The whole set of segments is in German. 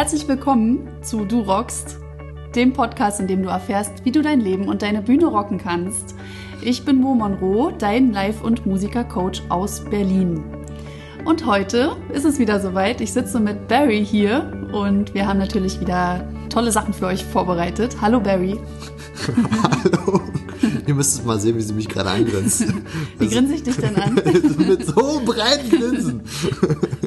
Herzlich willkommen zu Du Rockst, dem Podcast, in dem du erfährst, wie du dein Leben und deine Bühne rocken kannst. Ich bin Mo Monroe, dein Live- und Musiker-Coach aus Berlin. Und heute ist es wieder soweit. Ich sitze mit Barry hier und wir haben natürlich wieder tolle Sachen für euch vorbereitet. Hallo Barry. Hallo. Ihr müsst mal sehen, wie sie mich gerade eingrinst. Wie grinse ich dich denn an? Mit so breiten Grinsen.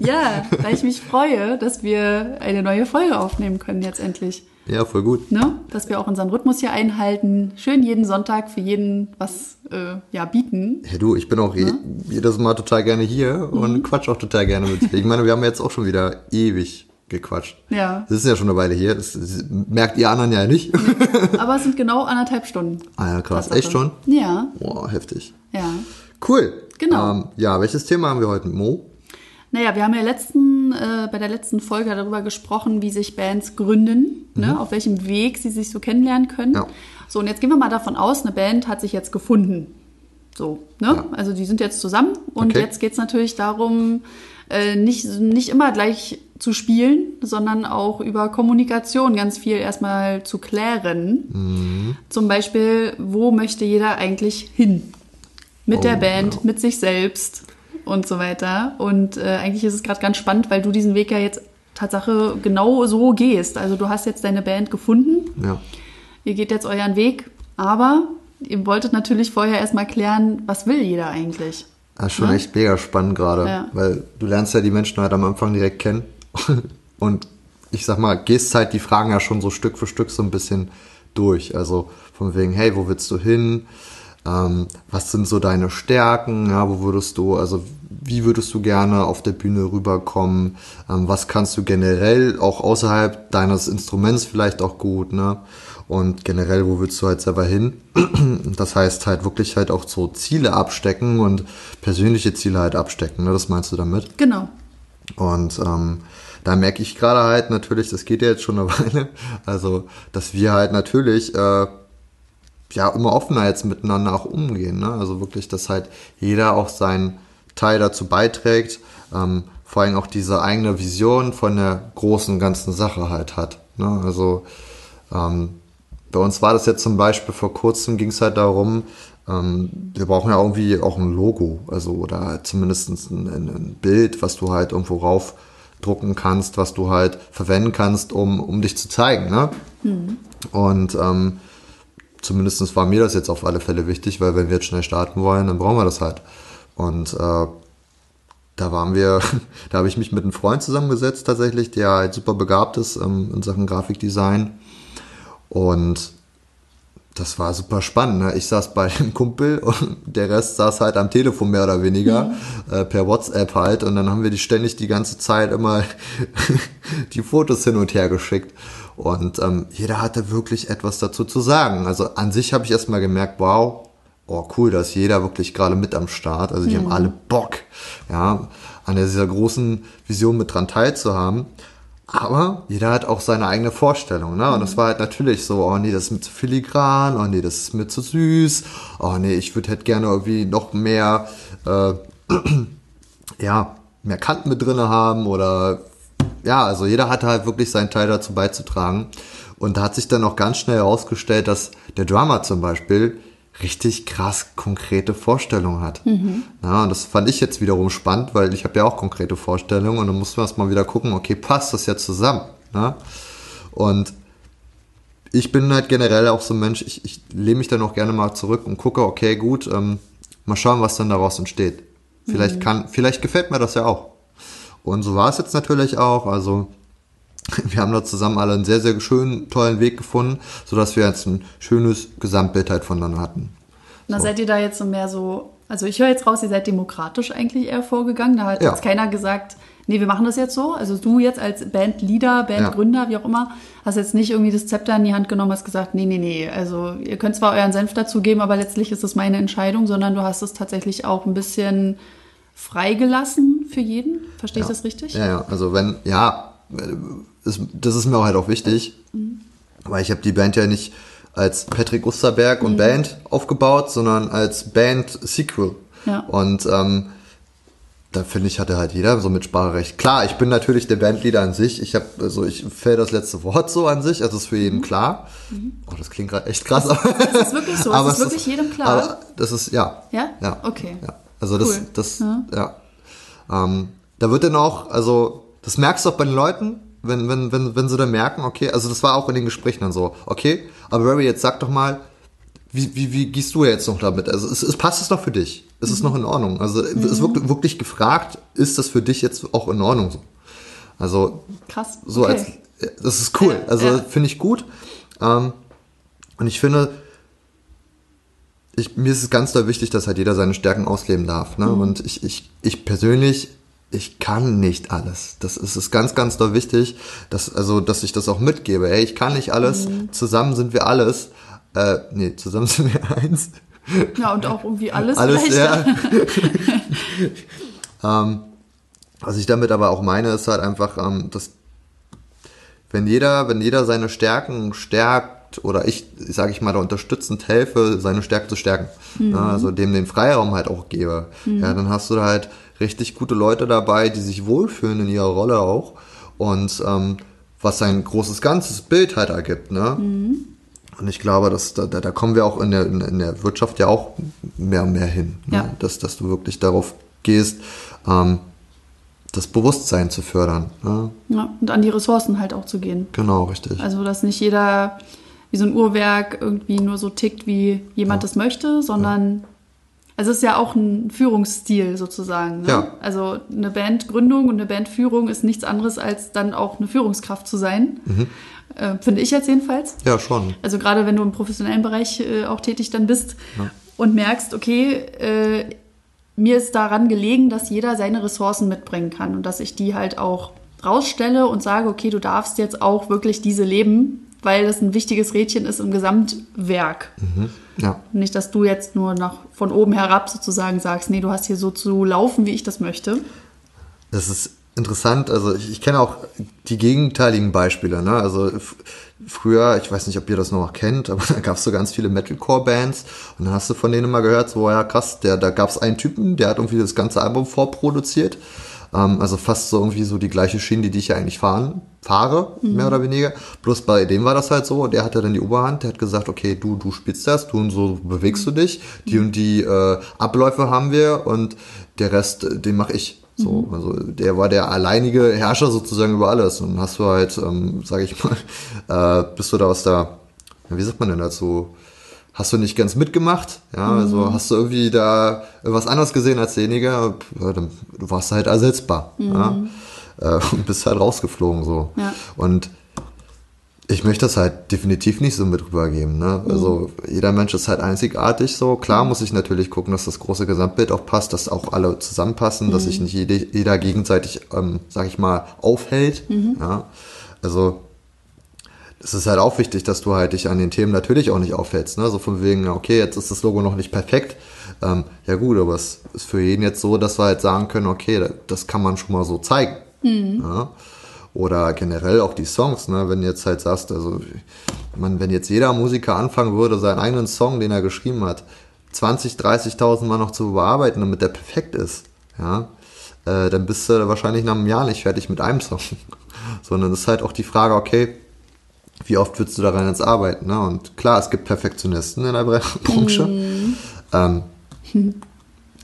Ja, weil ich mich freue, dass wir eine neue Folge aufnehmen können jetzt endlich. Ja, voll gut. Ne? Dass wir auch unseren Rhythmus hier einhalten. Schön jeden Sonntag für jeden was äh, ja, bieten. Ja, du, ich bin auch je, jedes Mal total gerne hier und quatsch auch total gerne mit dir. Ich meine, wir haben jetzt auch schon wieder ewig gequatscht. Ja. Das ist ja schon eine Weile hier. Das, merkt ihr anderen ja nicht. Aber es sind genau anderthalb Stunden. ah ja, krass. Echt schon? Ja, Boah, heftig. ja. Cool. Genau. Ähm, ja, welches Thema haben wir heute mit Mo? Naja, wir haben ja letzten, äh, bei der letzten Folge darüber gesprochen, wie sich Bands gründen, ne? auf welchem Weg sie sich so kennenlernen können. Mhm. Ja. So, und jetzt gehen wir mal davon aus, eine Band hat sich jetzt gefunden. So, ne? Ja. Also die sind jetzt zusammen und Okay. jetzt geht's natürlich darum, äh, nicht, nicht immer gleich zu spielen, sondern auch über Kommunikation ganz viel erstmal zu klären. Mhm. Zum Beispiel, wo möchte jeder eigentlich hin? Mit Oh, der Band, ja. mit sich selbst und so weiter. Und äh, eigentlich ist es gerade ganz spannend, weil du diesen Weg ja jetzt Tatsache genau so gehst. Also du hast jetzt deine Band gefunden, Ja. ihr geht jetzt euren Weg, aber ihr wolltet natürlich vorher erstmal klären, was will jeder eigentlich? Das ist schon Ne? echt mega spannend gerade, Ja. weil du lernst ja die Menschen halt am Anfang direkt kennen und ich sag mal, gehst halt die Fragen ja schon so Stück für Stück so ein bisschen durch. Also von wegen, hey, wo willst du hin? Ähm, was sind so deine Stärken? Ja, wo würdest du, also wie würdest du gerne auf der Bühne rüberkommen? Ähm, was kannst du generell auch außerhalb deines Instruments vielleicht auch gut, ne? Und generell, wo willst du halt selber hin? Das heißt halt wirklich halt auch so Ziele abstecken und persönliche Ziele halt abstecken, ne? Das meinst du damit? Genau. Und ähm, da merke ich gerade halt natürlich, das geht ja jetzt schon eine Weile, also dass wir halt natürlich äh, ja immer offener jetzt miteinander auch umgehen. Ne? Also wirklich, dass halt jeder auch seinen Teil dazu beiträgt, ähm, vor allem auch diese eigene Vision von der großen ganzen Sache halt hat. Ne? Also ähm, bei uns war das jetzt zum Beispiel vor kurzem ging es halt darum, ähm, wir brauchen ja irgendwie auch ein Logo, also oder zumindest ein, ein, Bild, was du halt irgendwo raufdrucken kannst, was du halt verwenden kannst, um, um dich zu zeigen. Ne? Und ähm, zumindest war mir das jetzt auf alle Fälle wichtig, weil wenn wir jetzt schnell starten wollen, dann brauchen wir das halt. Und äh, da waren wir, da habe ich mich mit einem Freund zusammengesetzt tatsächlich, der halt super begabt ist ähm, in Sachen Grafikdesign. Und das war super spannend. Ne? Ich saß bei dem Kumpel und der Rest saß halt am Telefon mehr oder weniger, äh, per WhatsApp halt. Und dann haben wir die ständig die ganze Zeit immer die Fotos hin und her geschickt. Und ähm, jeder hatte wirklich etwas dazu zu sagen. Also an sich habe ich erstmal gemerkt, wow, oh cool, da ist jeder wirklich gerade mit am Start. Also die haben alle Bock, ja, an dieser großen Vision mit dran teilzuhaben. Aber jeder hat auch seine eigene Vorstellung, ne? Und das war halt natürlich so, oh nee, das ist mir zu filigran, oh nee, das ist mir zu süß, oh nee, ich würde halt gerne irgendwie noch mehr, äh, ja, mehr Kanten mit drinne haben oder ja, also jeder hatte halt wirklich seinen Teil dazu beizutragen. Und da hat sich dann auch ganz schnell herausgestellt, dass der Drummer zum Beispiel richtig krass konkrete Vorstellungen hat. Ja, und das fand ich jetzt wiederum spannend, weil ich habe ja auch konkrete Vorstellungen und dann mussten wir erst mal wieder gucken, okay, passt das jetzt zusammen? Ne? Und ich bin halt generell auch so ein Mensch, ich, ich lehne mich dann auch gerne mal zurück und gucke, okay, gut, ähm, mal schauen, was dann daraus entsteht. Vielleicht kann, vielleicht gefällt mir das ja auch. Und so war es jetzt natürlich auch. Also wir haben da zusammen alle einen sehr, sehr schönen, tollen Weg gefunden, sodass wir jetzt ein schönes Gesamtbild halt voneinander hatten. Na, seid ihr da jetzt so mehr so, also ich höre jetzt raus, ihr seid demokratisch eigentlich eher vorgegangen. Da hat Ja. jetzt keiner gesagt, nee, wir machen das jetzt so. Also du jetzt als Bandleader, Bandgründer, wie auch immer, hast jetzt nicht irgendwie das Zepter in die Hand genommen, hast gesagt, nee, nee, nee. Also ihr könnt zwar euren Senf dazugeben, aber letztlich ist das meine Entscheidung, sondern du hast es tatsächlich auch ein bisschen freigelassen für jeden. Verstehe ich das richtig? Ja, ja, also wenn, ja, ist, das ist mir auch halt auch wichtig, weil ich habe die Band ja nicht als Patrick Osterberg und Band aufgebaut, sondern als Band Sequel. Ja. Und ähm, da finde ich, hatte halt jeder so Mitspracherecht. Klar, ich bin natürlich der Bandleader an sich. Ich habe, also ich fäll das letzte Wort so an sich, also ist für jeden klar. Oh, das klingt gerade echt krass. Das ist wirklich so, Aber es ist es wirklich jedem klar. Aber das ist, ja. Ja? Ja. Okay. Ja. Also das, Cool. das, Ja. ja. Ähm, da wird dann auch, also das merkst du auch bei den Leuten, wenn, wenn, wenn, wenn sie dann merken, okay, also das war auch in den Gesprächen dann so, okay, aber Barry, jetzt sag doch mal, wie, wie, wie gehst du jetzt noch damit? Also es, es passt es noch für dich? Ist es noch in Ordnung? Also es wird wirklich gefragt, ist das für dich jetzt auch in Ordnung so? Also Krass. so okay. als das ist cool. Also ja. finde ich gut. Ähm, und ich finde, ich, mir ist es ganz doll wichtig, dass halt jeder seine Stärken ausleben darf. Mhm. Ne? Und ich, ich, ich persönlich, ich kann nicht alles. Das ist, ist ganz, ganz doll wichtig, dass, also, dass ich das auch mitgebe. Ey, ich kann nicht alles. Mhm. Zusammen sind wir alles. Äh, nee, zusammen sind wir eins. Ja, und auch irgendwie alles, Alles, ja. ähm, was ich damit aber auch meine, ist halt einfach, ähm, dass wenn jeder, wenn jeder seine Stärken stärkt oder ich, sage ich mal, da unterstützend helfe, seine Stärken zu stärken, ja, also dem den Freiraum halt auch gebe, ja, dann hast du da halt richtig gute Leute dabei, die sich wohlfühlen in ihrer Rolle auch und ähm, was ein großes ganzes Bild halt ergibt, ne? Und ich glaube, dass da, da, kommen wir auch in der, in, der Wirtschaft ja auch mehr und mehr hin. Ne? Ja. Dass, dass du wirklich darauf gehst, ähm, das Bewusstsein zu fördern. Ne? Ja, und an die Ressourcen halt auch zu gehen. Genau, richtig. Also, dass nicht jeder wie so ein Uhrwerk irgendwie nur so tickt, wie jemand das möchte, sondern also es ist ja auch ein Führungsstil sozusagen. Ne? Ja. Also eine Bandgründung und eine Bandführung ist nichts anderes als dann auch eine Führungskraft zu sein. Mhm. Äh, Finde ich jetzt jedenfalls. ja, schon. Also gerade wenn du im professionellen Bereich äh, auch tätig dann bist und merkst, okay, äh, mir ist daran gelegen, dass jeder seine Ressourcen mitbringen kann und dass ich die halt auch rausstelle und sage, okay, du darfst jetzt auch wirklich diese leben, weil das ein wichtiges Rädchen ist im Gesamtwerk. Ja. Nicht, dass du jetzt nur nach von oben herab sozusagen sagst, nee, du hast hier so zu laufen, wie ich das möchte. Das ist interessant. Also ich, ich kenne auch die gegenteiligen Beispiele. Ne? Also früher, ich weiß nicht, ob ihr das noch kennt, aber da gab es so ganz viele Metalcore-Bands und dann hast du von denen mal gehört, so ja krass, der, da gab es einen Typen, der hat irgendwie das ganze Album vorproduziert. Ähm, also fast so irgendwie so die gleiche Schiene, die ich ja eigentlich fahren, fahre, mehr oder weniger. Bloß bei dem war das halt so, der hatte dann die Oberhand, der hat gesagt, okay, du, du spielst das, du und so bewegst du dich, die und die äh, Abläufe haben wir und der Rest, äh, den mache ich. So, also der war der alleinige Herrscher sozusagen über alles. Und dann hast du halt, ähm, sage ich mal, äh, bist du da aus der, wie sagt man denn dazu? Hast du nicht ganz mitgemacht? Ja, also hast du irgendwie da was anderes gesehen als derjenige? Du warst halt ersetzbar. Ja, äh, und bist halt rausgeflogen so. Ja. Und ich möchte das halt definitiv nicht so mit rübergeben. Ne? Also jeder Mensch ist halt einzigartig so. Klar muss ich natürlich gucken, dass das große Gesamtbild auch passt, dass auch alle zusammenpassen, dass sich nicht jede, jeder gegenseitig, ähm, sag ich mal, aufhält. Ja? Also es ist halt auch wichtig, dass du halt dich an den Themen natürlich auch nicht aufhältst. Ne? So von wegen, okay, jetzt ist das Logo noch nicht perfekt. Ähm, ja gut, aber es ist für jeden jetzt so, dass wir halt sagen können, okay, da- das kann man schon mal so zeigen. Ja? Oder generell auch die Songs, ne? wenn du jetzt halt sagst, also man, wenn jetzt jeder Musiker anfangen würde, seinen eigenen Song, den er geschrieben hat, 20, 30.000 Mal noch zu bearbeiten, damit der perfekt ist, ja, äh, dann bist du wahrscheinlich nach einem Jahr nicht fertig mit einem Song. Sondern es ist halt auch die Frage, okay, wie oft würdest du daran jetzt arbeiten? Ne? Und klar, es gibt Perfektionisten in der Branche. Ähm,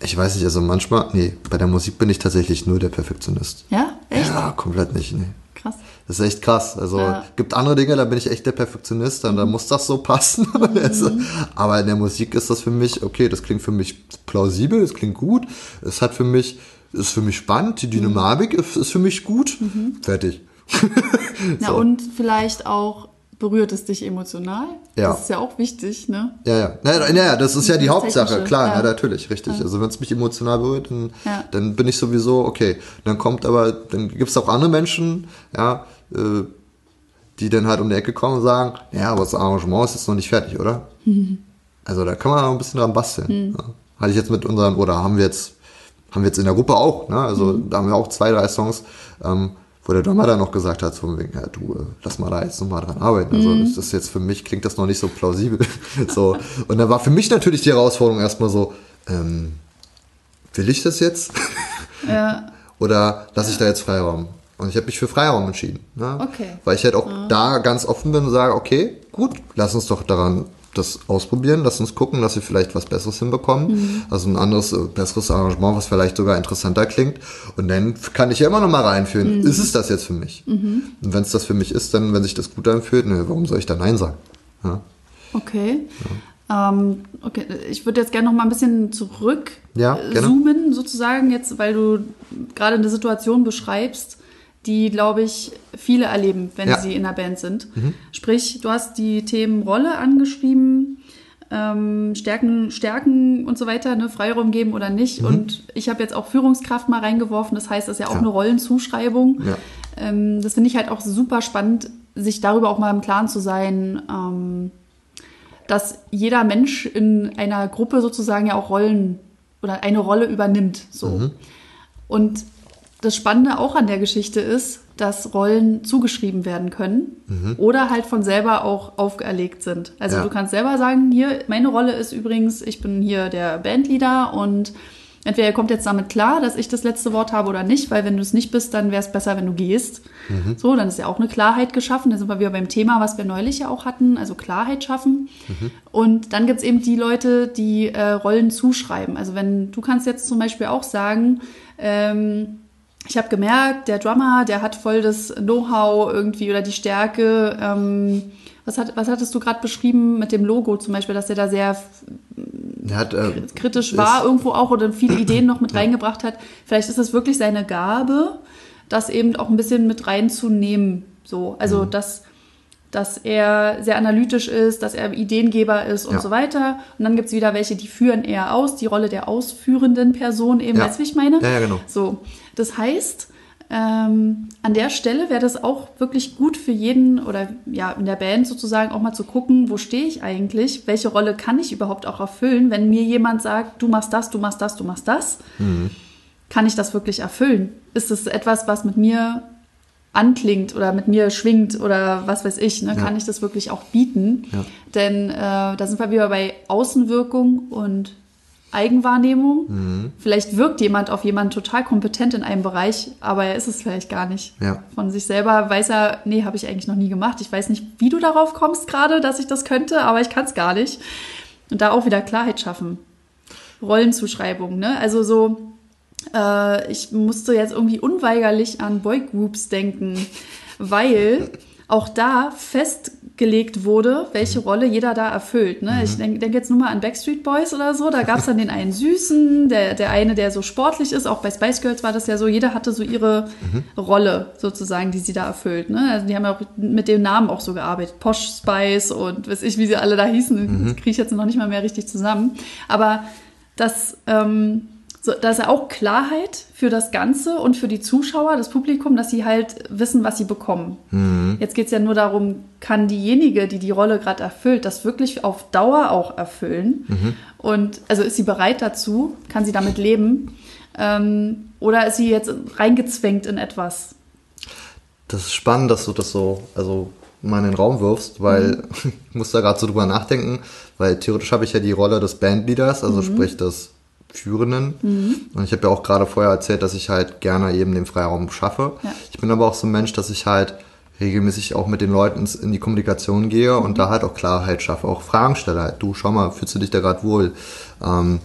ich weiß nicht, also manchmal, nee, bei der Musik bin ich tatsächlich nur der Perfektionist. Ja, echt? Ja, komplett nicht, nee. Krass. Das ist echt krass. Also Ja. gibt andere Dinge, da bin ich echt der Perfektionist, dann da muss das so passen. Also, Aber in der Musik ist das für mich, okay, das klingt für mich plausibel, es klingt gut, es hat für mich, ist für mich spannend, die Dynamik ist, ist für mich gut. Fertig. Na So. und vielleicht auch berührt es dich emotional. Ja. Das ist ja auch wichtig, ne? Ja, ja. Naja, naja das ist ja die Hauptsache, klar, ja. ja. natürlich, richtig. Also wenn es mich emotional berührt, dann, Ja. dann bin ich sowieso, okay. Dann kommt aber, dann gibt es auch andere Menschen, ja, äh, die dann halt um die Ecke kommen und sagen, ja, aber das Arrangement ist jetzt noch nicht fertig, oder? Also da kann man noch ein bisschen dran basteln. Ja. Hatte ich jetzt mit unseren, oder haben wir jetzt, haben wir jetzt in der Gruppe auch, ne? Also da haben wir auch zwei, drei Songs, ähm, wo der Drummer dann noch gesagt hat, so von wegen, ja, du, äh, lass mal da jetzt nochmal dran arbeiten. Also das ist jetzt für mich, klingt das noch nicht so plausibel. so. Und da war für mich natürlich die Herausforderung erstmal so, ähm, will ich das jetzt? Ja. Oder lasse ich da jetzt Freiraum? Und ich habe mich für Freiraum entschieden. Ne? Okay. Weil ich halt auch da ganz offen bin und sage, okay, gut, lass uns doch daran das ausprobieren, lass uns gucken, dass wir vielleicht was Besseres hinbekommen. Also ein anderes, äh, besseres Arrangement, was vielleicht sogar interessanter klingt. Und dann kann ich ja immer noch mal reinführen, ist es das jetzt für mich? Und wenn es das für mich ist, dann, wenn sich das gut anfühlt, ne, warum soll ich da Nein sagen? Ja, Okay. Ähm, okay, ich würde jetzt gerne noch mal ein bisschen zurück Ja, zoomen, sozusagen, jetzt, weil du gerade eine Situation beschreibst, die, glaube ich, viele erleben, wenn Ja. Mhm. sie in der Band sind. Sprich, du hast die Themen Rolle angeschrieben, ähm, Stärken, Stärken und so weiter, ne, Freiraum geben oder nicht. Und ich habe jetzt auch Führungskraft mal reingeworfen, das heißt, das ist ja auch Ja. eine Rollenzuschreibung. Ja. Ähm, das finde ich halt auch super spannend, sich darüber auch mal im Klaren zu sein, ähm, dass jeder Mensch in einer Gruppe sozusagen ja auch Rollen oder eine Rolle übernimmt. So. Und das Spannende auch an der Geschichte ist, dass Rollen zugeschrieben werden können oder halt von selber auch aufgeerlegt sind. Also Ja. du kannst selber sagen, hier, meine Rolle ist übrigens, ich bin hier der Bandleader und entweder ihr kommt jetzt damit klar, dass ich das letzte Wort habe oder nicht, weil wenn du es nicht bist, dann wäre es besser, wenn du gehst. So, dann ist ja auch eine Klarheit geschaffen. Da sind wir wieder beim Thema, was wir neulich ja auch hatten, also Klarheit schaffen. Und dann gibt es eben die Leute, die äh, Rollen zuschreiben. Also wenn du kannst jetzt zum Beispiel auch sagen, ähm, ich habe gemerkt, der Drummer, der hat voll das Know-how irgendwie oder die Stärke. Ähm, was, hat, was hattest du gerade beschrieben mit dem Logo zum Beispiel, dass der da sehr Er hat, äh, kritisch war irgendwo auch oder viele Ideen noch mit reingebracht hat. Vielleicht ist das wirklich seine Gabe, das eben auch ein bisschen mit reinzunehmen. So, also Mhm. dass, dass er sehr analytisch ist, dass er Ideengeber ist und Ja. so weiter. Und dann gibt es wieder welche, die führen eher aus, die Rolle der ausführenden Person eben, Ja. weißt du, wie ich meine? Ja, ja, genau. So, das heißt, ähm, an der Stelle wäre das auch wirklich gut für jeden oder ja in der Band sozusagen auch mal zu gucken, wo stehe ich eigentlich, welche Rolle kann ich überhaupt auch erfüllen, wenn mir jemand sagt, du machst das, du machst das, du machst das, kann ich das wirklich erfüllen? Ist es etwas, was mit mir anklingt oder mit mir schwingt oder was weiß ich, ne? Ja. kann ich das wirklich auch bieten? Ja. Denn äh, da sind wir wieder bei Außenwirkung und Eigenwahrnehmung. Mhm. Vielleicht wirkt jemand auf jemanden total kompetent in einem Bereich, aber er ist es vielleicht gar nicht. Ja. Von sich selber weiß er, nee, habe ich eigentlich noch nie gemacht. Ich weiß nicht, wie du darauf kommst gerade, dass ich das könnte, aber ich kann es gar nicht. Und da auch wieder Klarheit schaffen. Rollenzuschreibung, ne? Also so, äh, ich musste jetzt irgendwie unweigerlich an Boygroups denken, weil auch da festgelegt wurde, welche Rolle jeder da erfüllt. Ne? Ich denke denk jetzt nur mal an Backstreet Boys oder so. Da gab es dann den einen Süßen, der, der eine, der so sportlich ist. Auch bei Spice Girls war das ja so. Jeder hatte so ihre Rolle sozusagen, die sie da erfüllt. Ne? Also die haben ja auch mit dem Namen auch so gearbeitet. Posh Spice und weiß ich, wie sie alle da hießen. Kriege ich jetzt noch nicht mal mehr richtig zusammen. Aber das... Ähm, so, da ist ja auch Klarheit für das Ganze und für die Zuschauer, das Publikum, dass sie halt wissen, was sie bekommen. Jetzt geht es ja nur darum, kann diejenige, die die Rolle gerade erfüllt, das wirklich auf Dauer auch erfüllen? Und also ist sie bereit dazu? Kann sie damit leben? Ähm, oder ist sie jetzt reingezwängt in etwas? Das ist spannend, dass du das so, also mal in den Raum wirfst, weil ich muss da gerade so drüber nachdenken, weil theoretisch habe ich ja die Rolle des Bandleaders, also sprich des Führenden. Und ich habe ja auch gerade vorher erzählt, dass ich halt gerne eben den Freiraum schaffe. Ja. Ich bin aber auch so ein Mensch, dass ich halt regelmäßig auch mit den Leuten in die Kommunikation gehe und da halt auch Klarheit schaffe, auch Fragen stelle halt. Du, schau mal, fühlst du dich da gerade wohl? Ähm,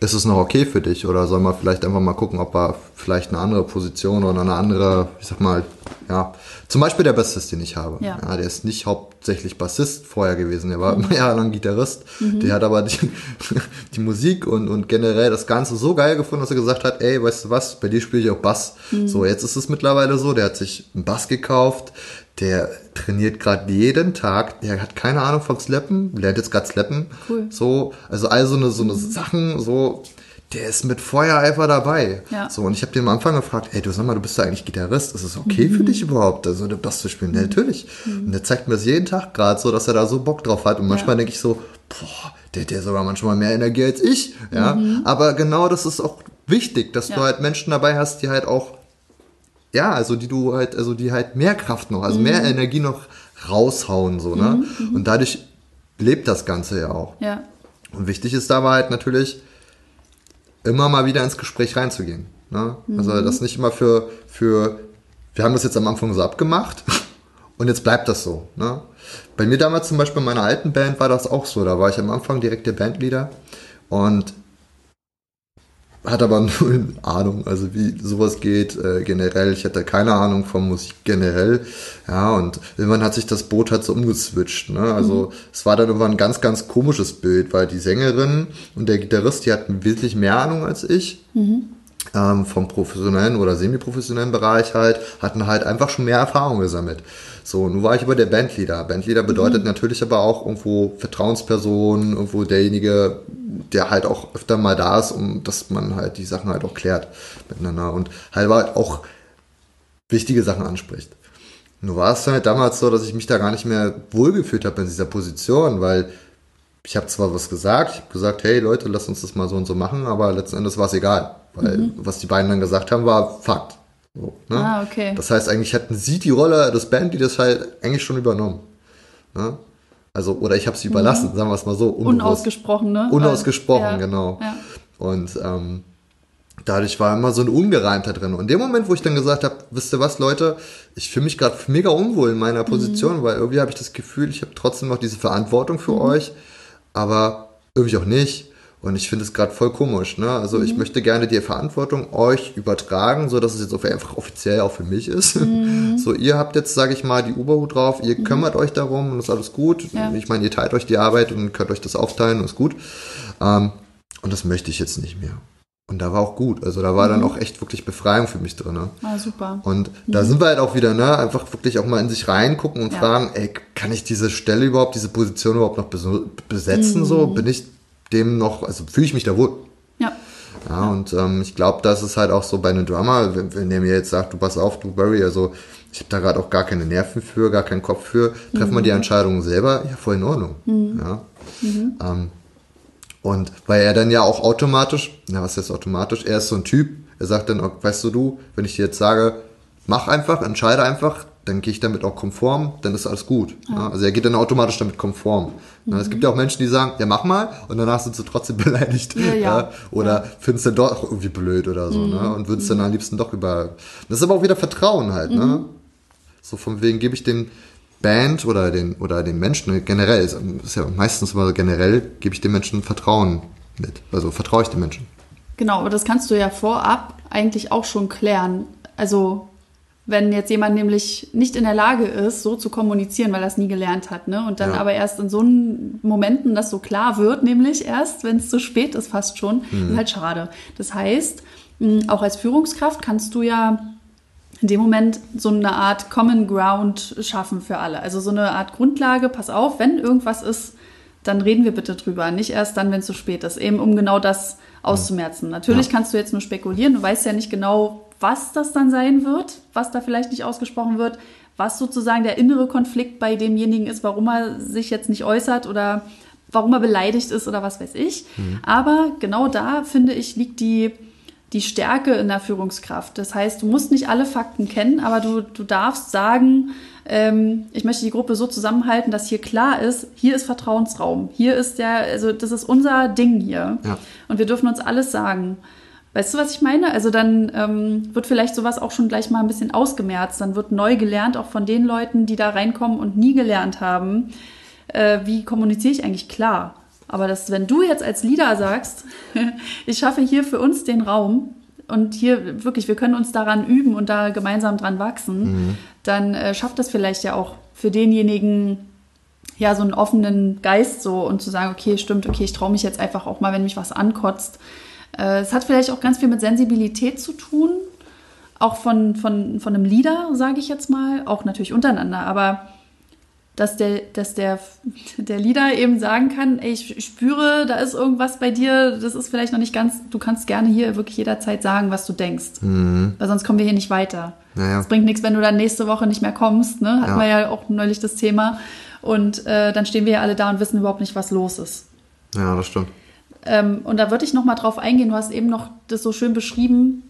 ist es noch okay für dich oder soll man vielleicht einfach mal gucken, ob er vielleicht eine andere Position oder eine andere, ich sag mal, ja, zum Beispiel der Bassist, den ich habe. Ja. der ist nicht hauptsächlich Bassist vorher gewesen, der war immer jahrelang Gitarrist. Der hat aber die, die Musik und, und generell das Ganze so geil gefunden, dass er gesagt hat, ey, weißt du was, bei dir spiele ich auch Bass. So, jetzt ist es mittlerweile so, der hat sich einen Bass gekauft, der trainiert gerade jeden Tag, der hat keine Ahnung vom Slappen, lernt jetzt gerade Slappen. Cool. So, also all so eine, so eine Sachen, so, der ist mit Feuereifer dabei. Ja. So, und ich habe den am Anfang gefragt, ey, du sag mal, du bist ja eigentlich Gitarrist, ist es okay für dich überhaupt, also Bass zu spielen? Ja, natürlich. Und der zeigt mir das jeden Tag gerade so, dass er da so Bock drauf hat. Und manchmal denke ich so, boah, der hat ja sogar manchmal mehr Energie als ich. Ja, aber genau das ist auch wichtig, dass du Ja. halt Menschen dabei hast, die halt auch ja, also die du halt, also die halt mehr Kraft noch, also mehr Energie noch raushauen, so, ne? Und dadurch lebt das Ganze ja auch. Ja. Und wichtig ist dabei halt natürlich, immer mal wieder ins Gespräch reinzugehen. Ne? Also das nicht immer für, für, wir haben das jetzt am Anfang so abgemacht und jetzt bleibt das so. Ne? Bei mir damals zum Beispiel in meiner alten Band war das auch so. Da war ich am Anfang direkt der Bandleader und hat aber null Ahnung, also wie sowas geht äh, generell. Ich hatte keine Ahnung von Musik generell. Ja, und irgendwann hat sich das Boot halt so umgeswitcht. Ne? Also mhm. es war dann irgendwann ein ganz, ganz komisches Bild, weil die Sängerin und der Gitarrist, die hatten wesentlich mehr Ahnung als ich. Mhm. Ähm, vom professionellen oder semi-professionellen Bereich halt, hatten halt einfach schon mehr Erfahrung gesammelt. So, nun war ich aber der Bandleader. Bandleader bedeutet mhm. natürlich aber auch irgendwo Vertrauensperson, irgendwo derjenige, der halt auch öfter mal da ist, um dass man halt die Sachen halt auch klärt miteinander und halt auch wichtige Sachen anspricht. Nur war es halt damals so, dass ich mich da gar nicht mehr wohlgefühlt habe in dieser Position, weil ich habe zwar was gesagt, ich habe gesagt, hey Leute, lasst uns das mal so und so machen, aber letzten Endes war es egal, weil mhm. was die beiden dann gesagt haben, war Fakt. So, ne? Ah, okay. Das heißt, eigentlich hatten sie die Rolle des Bandleaders halt eigentlich schon übernommen. Ne? Also, oder ich habe sie überlassen, mhm. sagen wir es mal so. Unbewusst. Unausgesprochen, ne? Unausgesprochen, ja. genau. Ja. Und ähm, dadurch war immer so eine Ungereimtheit drin. Und in dem Moment, wo ich dann gesagt habe, wisst ihr was, Leute, ich fühle mich gerade mega unwohl in meiner Position, mhm. weil irgendwie habe ich das Gefühl, ich habe trotzdem noch diese Verantwortung für mhm. euch, aber irgendwie auch nicht. Und ich finde es gerade voll komisch. Ne? Also mhm. ich möchte gerne die Verantwortung euch übertragen, so dass es jetzt einfach offiziell auch für mich ist. Mhm. So, ihr habt jetzt, sage ich mal, die Oberhut drauf, ihr mhm. kümmert euch darum und ist alles gut. Ja. Ich meine, ihr teilt euch die Arbeit und könnt euch das aufteilen und ist gut. Ähm, und das möchte ich jetzt nicht mehr. Und da war auch gut. Also da war mhm. dann auch echt wirklich Befreiung für mich drin. Ne? Ah, super. Und mhm. da sind wir halt auch wieder, ne, einfach wirklich auch mal in sich reingucken und ja. fragen, ey, kann ich diese Stelle überhaupt, diese Position überhaupt noch besetzen? Mhm. So, bin ich dem noch, also fühle ich mich da wohl. Ja. Ja, ja. und ähm, ich glaube, das ist halt auch so bei einem Drummer, wenn, wenn der mir jetzt sagt, du pass auf, du Barry, also ich habe da gerade auch gar keine Nerven für, gar keinen Kopf für, treffen wir die mhm. Entscheidungen selber, ja, voll in Ordnung. Mhm. Ja. Mhm. Ähm, und weil er dann ja auch automatisch, na was heißt automatisch, er ist so ein Typ, er sagt dann, weißt du du, wenn ich dir jetzt sage, mach einfach, entscheide einfach, dann gehe ich damit auch konform, dann ist alles gut. Ja. Also er geht dann automatisch damit konform. Mhm. Es gibt ja auch Menschen, die sagen, ja mach mal und danach sind sie trotzdem beleidigt. Ja, ja. Oder finden es dann doch irgendwie blöd oder so. Ne? Mhm. Ne? Und würden es dann am liebsten doch über... Das ist aber auch wieder Vertrauen halt. Ne? Mhm. So von wegen gebe ich den Band oder den, oder den Menschen generell, ist, ist ja meistens immer so generell, gebe ich den Menschen Vertrauen mit. Also vertraue ich den Menschen. Genau, aber das kannst du ja vorab eigentlich auch schon klären. Also wenn jetzt jemand nämlich nicht in der Lage ist, so zu kommunizieren, weil er es nie gelernt hat, ne? Und dann ja. aber erst in so Momenten das so klar wird, nämlich erst, wenn es zu spät ist, fast schon, mhm. ist halt schade. Das heißt, auch als Führungskraft kannst du ja in dem Moment so eine Art Common Ground schaffen für alle. Also so eine Art Grundlage, pass auf, wenn irgendwas ist, dann reden wir bitte drüber. Nicht erst dann, wenn es zu spät ist. Eben um genau das auszumerzen. Natürlich ja. kannst du jetzt nur spekulieren, du weißt ja nicht genau, was das dann sein wird, was da vielleicht nicht ausgesprochen wird, was sozusagen der innere Konflikt bei demjenigen ist, warum er sich jetzt nicht äußert oder warum er beleidigt ist oder was weiß ich. Mhm. Aber genau da, finde ich, liegt die, die Stärke in der Führungskraft. Das heißt, du musst nicht alle Fakten kennen, aber du, du darfst sagen, ähm, ich möchte die Gruppe so zusammenhalten, dass hier klar ist, hier ist Vertrauensraum, hier ist der, also das ist unser Ding hier. Ja. Und wir dürfen uns alles sagen. Weißt du, was ich meine? Also dann ähm, wird vielleicht sowas auch schon gleich mal ein bisschen ausgemerzt. Dann wird neu gelernt, auch von den Leuten, die da reinkommen und nie gelernt haben, äh, wie kommuniziere ich eigentlich klar. Aber das, wenn du jetzt als Leader sagst, ich schaffe hier für uns den Raum und hier wirklich, wir können uns daran üben und da gemeinsam dran wachsen, mhm. dann äh, schafft das vielleicht ja auch für denjenigen, ja, so einen offenen Geist so und zu sagen, okay, stimmt, okay, ich traue mich jetzt einfach auch mal, wenn mich was ankotzt, es hat vielleicht auch ganz viel mit Sensibilität zu tun, auch von, von, von einem Leader, sage ich jetzt mal, auch natürlich untereinander, aber dass der, dass der, der Leader eben sagen kann, ey, ich spüre, da ist irgendwas bei dir, das ist vielleicht noch nicht ganz, du kannst gerne hier wirklich jederzeit sagen, was du denkst. Mhm. Weil sonst kommen wir hier nicht weiter. Es naja. bringt nichts, wenn du dann nächste Woche nicht mehr kommst, ne? Hatten ja. wir ja auch neulich das Thema. Und äh, dann stehen wir ja alle da und wissen überhaupt nicht, was los ist. Ja, das stimmt. Ähm, und da würde ich noch mal drauf eingehen. Du hast eben noch das so schön beschrieben,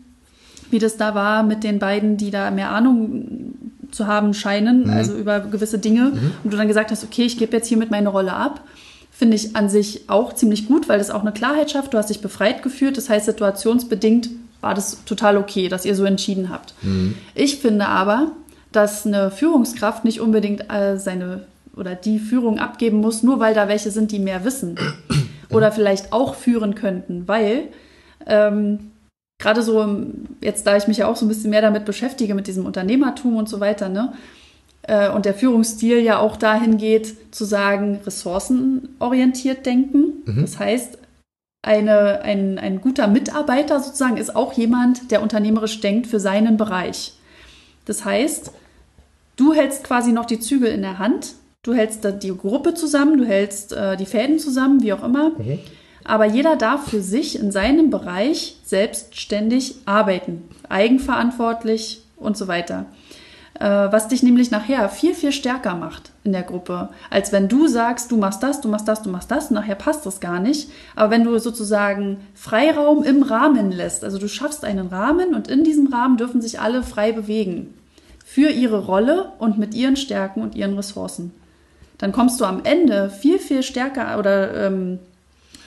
wie das da war mit den beiden, die da mehr Ahnung zu haben scheinen, mhm. also über gewisse Dinge. Mhm. Und du dann gesagt hast, okay, ich gebe jetzt hiermit meine Rolle ab. Finde ich an sich auch ziemlich gut, weil das auch eine Klarheit schafft. Du hast dich befreit geführt. Das heißt, situationsbedingt war das total okay, dass ihr so entschieden habt. Ich finde aber, dass eine Führungskraft nicht unbedingt äh, seine oder die Führung abgeben muss, nur weil da welche sind, die mehr wissen oder vielleicht auch führen könnten, weil ähm, gerade so jetzt, da ich mich ja auch so ein bisschen mehr damit beschäftige mit diesem Unternehmertum und so weiter, ne? äh, Und der Führungsstil ja auch dahin geht, zu sagen, ressourcenorientiert denken. Das heißt, eine, ein, ein guter Mitarbeiter sozusagen ist auch jemand, der unternehmerisch denkt für seinen Bereich. Das heißt, du hältst quasi noch die Zügel in der Hand, du hältst die Gruppe zusammen, du hältst äh, die Fäden zusammen, wie auch immer. Aber jeder darf für sich in seinem Bereich selbstständig arbeiten, eigenverantwortlich und so weiter. Äh, was dich nämlich nachher viel, viel stärker macht in der Gruppe, als wenn du sagst, du machst das, du machst das, du machst das, und nachher passt das gar nicht. Aber wenn du sozusagen Freiraum im Rahmen lässt, also du schaffst einen Rahmen und in diesem Rahmen dürfen sich alle frei bewegen für ihre Rolle und mit ihren Stärken und ihren Ressourcen. Dann kommst du am Ende viel, viel stärker oder ähm,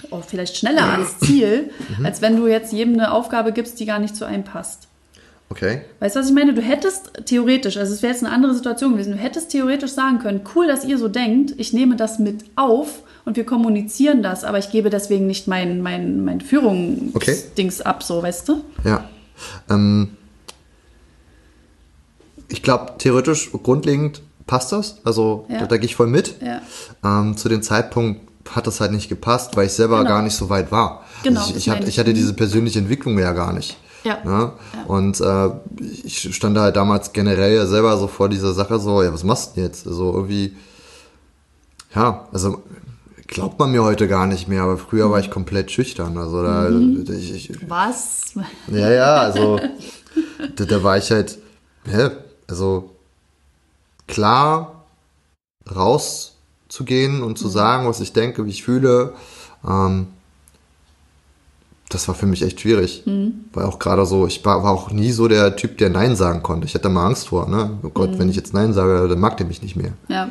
auch vielleicht schneller ans Ziel, als wenn du jetzt jedem eine Aufgabe gibst, die gar nicht zu einem passt. Okay. Weißt du, was ich meine? Du hättest theoretisch, also es wäre jetzt eine andere Situation gewesen, du hättest theoretisch sagen können, cool, dass ihr so denkt, ich nehme das mit auf und wir kommunizieren das, aber ich gebe deswegen nicht mein, mein, mein Führungsdings Okay. ab, so, weißt du? Ja. Ähm, ich glaube, theoretisch, grundlegend passt das. Also Ja. da, da gehe ich voll mit. Ja. Ähm, zu dem Zeitpunkt hat das halt nicht gepasst, weil ich selber Genau. gar nicht so weit war. Genau, Also ich, ich, hatte, ich ich. hatte diese persönliche Entwicklung ja gar nicht. Ja. Ne? Und äh, ich stand halt damals generell ja selber so vor dieser Sache so, ja, was machst du denn jetzt? Also irgendwie, ja, also glaubt man mir heute gar nicht mehr, aber früher war ich komplett schüchtern. Also da, Mhm. ich, ich, Was? ja, ja, also da, da war ich halt, hä, also klar rauszugehen und zu sagen, was ich denke, wie ich fühle, ähm, das war für mich echt schwierig. Weil auch gerade so, ich war, war auch nie so der Typ, der Nein sagen konnte. Ich hatte mal Angst vor, ne? Oh Gott, wenn ich jetzt Nein sage, dann mag der mich nicht mehr. Ja.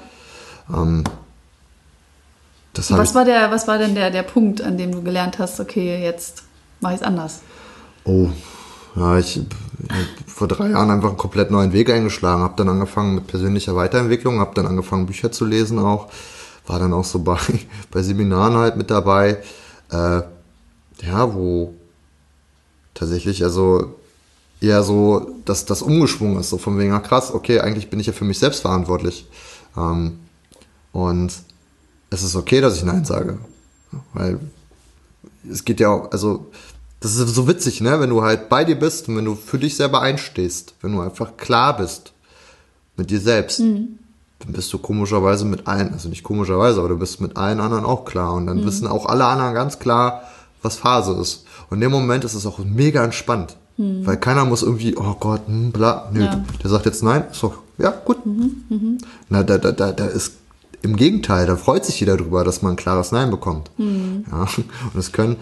Habe Was war, der, was war denn der, der Punkt, an dem du gelernt hast, okay, jetzt mache ich es anders? Oh, ja, ich vor drei Jahren einfach einen komplett neuen Weg eingeschlagen. Habe dann angefangen mit persönlicher Weiterentwicklung, habe dann angefangen Bücher zu lesen auch, war dann auch so bei, bei Seminaren halt mit dabei, äh, ja, wo tatsächlich also eher so, dass das umgeschwungen ist, so von wegen, ah krass, okay, eigentlich bin ich ja für mich selbst verantwortlich. Ähm, und es ist okay, dass ich Nein sage. Weil es geht ja auch, also das ist so witzig, ne? Wenn du halt bei dir bist und wenn du für dich selber einstehst, wenn du einfach klar bist mit dir selbst, dann bist du komischerweise mit allen, also nicht komischerweise, aber du bist mit allen anderen auch klar und dann wissen auch alle anderen ganz klar, was Phase ist. Und in dem Moment ist es auch mega entspannt, weil keiner muss irgendwie, oh Gott, hm, bla, nö, Ja. der sagt jetzt nein, ist doch, ja, gut. Na, da, da, da, da ist im Gegenteil, da freut sich jeder drüber, dass man ein klares Nein bekommt. Ja, und es können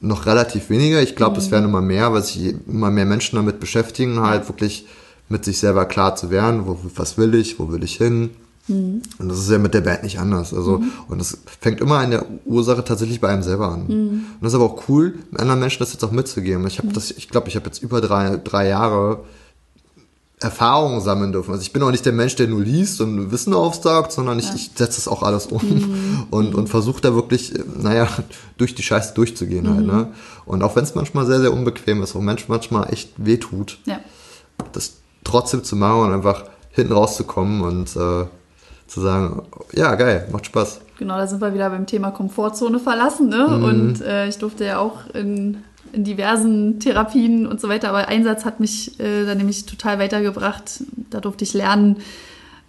noch relativ weniger. Ich glaube, es werden immer mehr, weil sich immer mehr Menschen damit beschäftigen, halt wirklich mit sich selber klar zu werden, wo, was will ich, wo will ich hin. Und das ist ja mit der Band nicht anders. Also, und das fängt immer an der Ursache tatsächlich bei einem selber an. Und das ist aber auch cool, anderen Menschen das jetzt auch mitzugeben. Ich habe das, ich glaube, ich habe jetzt über drei, drei Jahre Erfahrungen sammeln dürfen. Also ich bin auch nicht der Mensch, der nur liest und Wissen aufsaugt, sondern ich, ich setze das auch alles um und, und versuche da wirklich, äh, naja, durch die Scheiße durchzugehen halt. Ne? Und auch wenn es manchmal sehr, sehr unbequem ist, auch Mensch manchmal echt wehtut, Ja. das trotzdem zu machen und einfach hinten rauszukommen und äh, zu sagen, ja, geil, macht Spaß. Genau, da sind wir wieder beim Thema Komfortzone verlassen. Ne? Und äh, ich durfte ja auch in, in diversen Therapien und so weiter, aber Einsatz hat mich äh, da nämlich total weitergebracht. Da durfte ich lernen.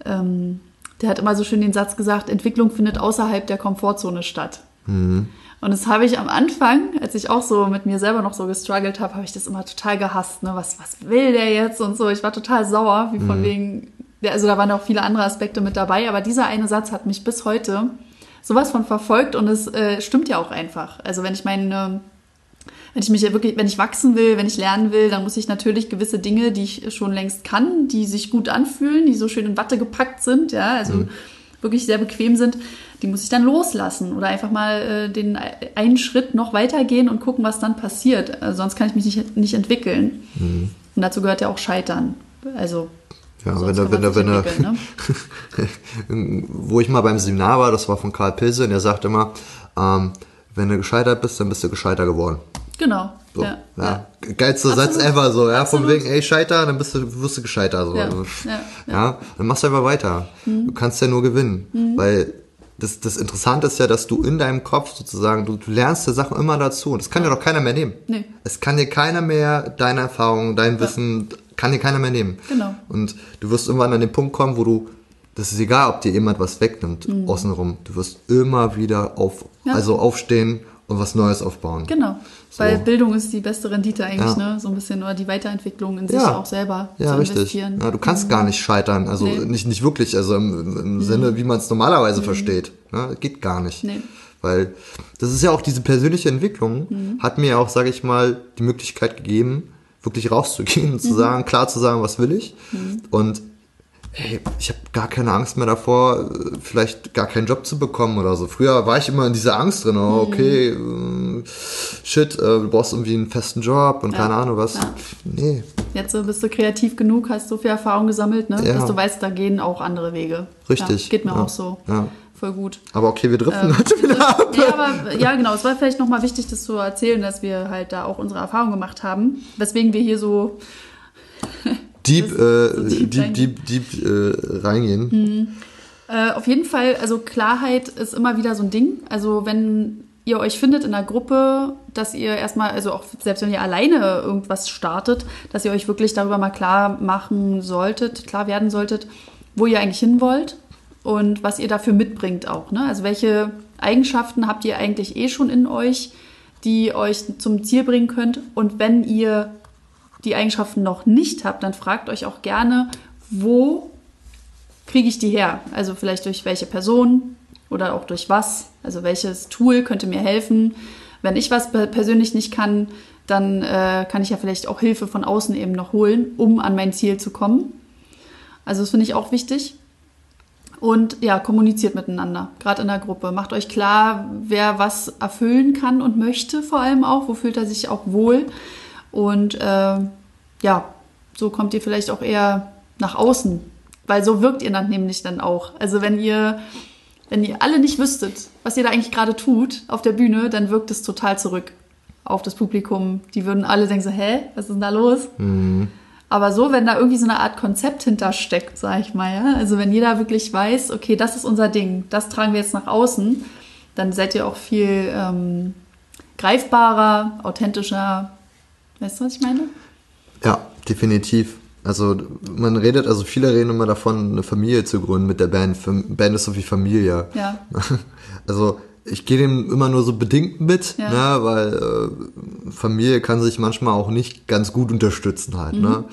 Ähm, der hat immer so schön den Satz gesagt, Entwicklung findet außerhalb der Komfortzone statt. Und das habe ich am Anfang, als ich auch so mit mir selber noch so gestruggelt habe, habe ich das immer total gehasst. Ne? Was, was will der jetzt und so? Ich war total sauer, wie von wegen, ja, also da waren auch viele andere Aspekte mit dabei, aber dieser eine Satz hat mich bis heute sowas von verfolgt und es äh, stimmt ja auch einfach. Also wenn ich meine, wenn ich mich ja wirklich, wenn ich wachsen will, wenn ich lernen will, dann muss ich natürlich gewisse Dinge, die ich schon längst kann, die sich gut anfühlen, die so schön in Watte gepackt sind, ja, also wirklich sehr bequem sind, die muss ich dann loslassen oder einfach mal äh, den einen Schritt noch weitergehen und gucken, was dann passiert. Also sonst kann ich mich nicht, nicht entwickeln. Mhm. Und dazu gehört ja auch Scheitern. Also ja, wenn er, wenn er, wenn er, ne? wo ich mal beim Seminar war, das war von Karl Pilse, und der sagt immer, ähm, wenn du gescheitert bist, dann bist du gescheiter geworden. Genau. So, ja, ja. ja. Geilster Satz einfach so, ja, Absolut. von wegen, ey, scheiter, dann bist du, wirst du gescheiter, so. Ja, also, ja, ja. dann machst du einfach weiter. Mhm. Du kannst ja nur gewinnen, mhm. weil das, das Interessante ist ja, dass du in deinem Kopf sozusagen, du, du lernst die Sachen immer dazu. Und das kann ja. dir doch keiner mehr nehmen. Nee. Es kann dir keiner mehr deine Erfahrungen, dein Wissen, kann dir keiner mehr nehmen. Genau. Und du wirst irgendwann an den Punkt kommen, wo du, das ist egal, ob dir jemand was wegnimmt mhm. außenrum, du wirst immer wieder auf, also aufstehen und was Neues aufbauen. Genau. So. Weil Bildung ist die beste Rendite eigentlich, ja. ne? So ein bisschen, oder die Weiterentwicklung in sich ja. auch selber ja, zu investieren. Richtig. Ja, du kannst mhm. gar nicht scheitern. Also nee. nicht, nicht wirklich, also im, im mhm. Sinne, wie man es normalerweise mhm. versteht. Ne? Geht gar nicht. Nee. Weil das ist ja auch diese persönliche Entwicklung, mhm. hat mir auch, sage ich mal, die Möglichkeit gegeben, wirklich rauszugehen und zu mhm. sagen, klar zu sagen, was will ich. Mhm. Und hey, ich habe gar keine Angst mehr davor, vielleicht gar keinen Job zu bekommen oder so. Früher war ich immer in dieser Angst drin, oh, okay, äh, shit, äh, du brauchst irgendwie einen festen Job und ja. keine Ahnung was. Ja. Nee. Jetzt bist du kreativ genug, hast so viel Erfahrung gesammelt, ne? Ja. dass du weißt, da gehen auch andere Wege. Richtig. geht mir auch so. Ja. Voll gut. Aber okay, wir driften ähm, heute wieder ab. Ja, aber, ja, genau. Es war vielleicht nochmal wichtig, das zu erzählen, dass wir halt da auch unsere Erfahrung gemacht haben. Weswegen wir hier so deep, äh, so deep, deep, deep, deep, äh, reingehen. Mhm. Äh, auf jeden Fall, also Klarheit ist immer wieder so ein Ding. Also wenn ihr euch findet in einer Gruppe, dass ihr erstmal, also auch selbst wenn ihr alleine irgendwas startet, dass ihr euch wirklich darüber mal klar machen solltet, klar werden solltet, wo ihr eigentlich hin wollt und was ihr dafür mitbringt auch. Ne? Also welche Eigenschaften habt ihr eigentlich eh schon in euch, die euch zum Ziel bringen könnt. Und wenn ihr die Eigenschaften noch nicht habt, dann fragt euch auch gerne, wo kriege ich die her? Also vielleicht durch welche Person oder auch durch was? Also welches Tool könnte mir helfen? Wenn ich was persönlich nicht kann, dann äh, kann ich ja vielleicht auch Hilfe von außen eben noch holen, um an mein Ziel zu kommen. Also das finde ich auch wichtig. Und ja, kommuniziert miteinander, gerade in der Gruppe. Macht euch klar, wer was erfüllen kann und möchte, vor allem auch. Wo fühlt er sich auch wohl? Und äh, ja, so kommt ihr vielleicht auch eher nach außen, weil so wirkt ihr dann nämlich dann auch. Also wenn ihr, wenn ihr alle nicht wüsstet, was ihr da eigentlich gerade tut auf der Bühne, dann wirkt es total zurück auf das Publikum. Die würden alle denken so, hä, was ist denn da los? Mhm. Aber so, wenn da irgendwie so eine Art Konzept hintersteckt, sag ich mal, ja, also wenn jeder wirklich weiß, okay, das ist unser Ding, das tragen wir jetzt nach außen, dann seid ihr auch viel ähm, greifbarer, authentischer, Weißt du, was ich meine? Ja, definitiv. Also man redet, also viele reden immer davon, eine Familie zu gründen mit der Band. Band ist so wie Familie. Ja. Also ich gehe dem immer nur so bedingt mit, ja. ne, weil äh, Familie kann sich manchmal auch nicht ganz gut unterstützen halt. Ne? Mhm. Ne?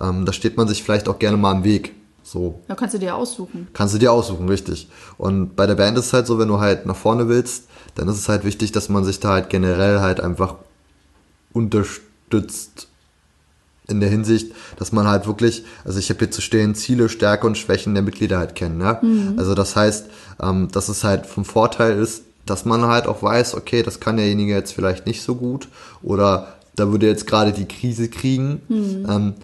Ähm, da steht man sich vielleicht auch gerne mal im Weg. So. Ja, kannst du dir aussuchen. Kannst du dir aussuchen, richtig. Und bei der Band ist es halt so, wenn du halt nach vorne willst, dann ist es halt wichtig, dass man sich da halt generell halt einfach unterstützt unterstützt in der Hinsicht, dass man halt wirklich, also ich habe hier zu stehen, Ziele, Stärke und Schwächen der Mitglieder halt kennen. Ne? Mhm. Also das heißt, ähm, dass es halt vom Vorteil ist, dass man halt auch weiß, okay, das kann derjenige jetzt vielleicht nicht so gut oder da würde jetzt gerade die Krise kriegen. Mhm. Ähm,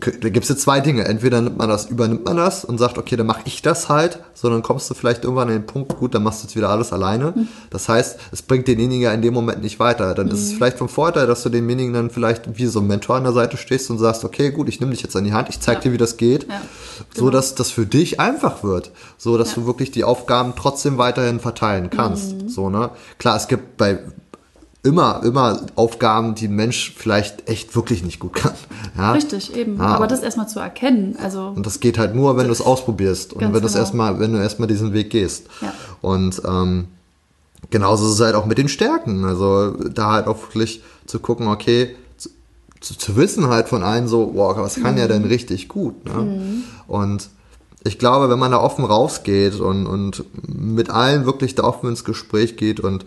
da gibt es jetzt zwei Dinge. Entweder nimmt man das, übernimmt man das und sagt, okay, dann mache ich das halt, sondern kommst du vielleicht irgendwann an den Punkt, gut, dann machst du jetzt wieder alles alleine. Mhm. Das heißt, es bringt denjenigen in dem Moment nicht weiter. Dann mhm. ist es mhm. vielleicht vom Vorteil, dass du demjenigen dann vielleicht wie so ein Mentor an der Seite stehst und sagst, okay, gut, ich nehme dich jetzt an die Hand, ich zeig ja. dir, wie das geht. Ja. So genau. dass das für dich einfach wird. So dass ja. du wirklich die Aufgaben trotzdem weiterhin verteilen kannst. Mhm. So, ne? Klar, es gibt bei immer, immer Aufgaben, die ein Mensch vielleicht echt wirklich nicht gut kann. Ja? Richtig, eben. Ja. Aber das erstmal zu erkennen. Also und das geht halt nur, wenn du es ausprobierst und wenn genau. du erstmal, wenn du erstmal diesen Weg gehst. Ja. Und ähm, genauso ist es halt auch mit den Stärken. Also da halt auch wirklich zu gucken, okay, zu, zu, zu wissen halt von allen so, wow, was kann mhm. ja denn richtig gut. Ne? Mhm. Und ich glaube, wenn man da offen rausgeht und, und mit allen wirklich da offen ins Gespräch geht und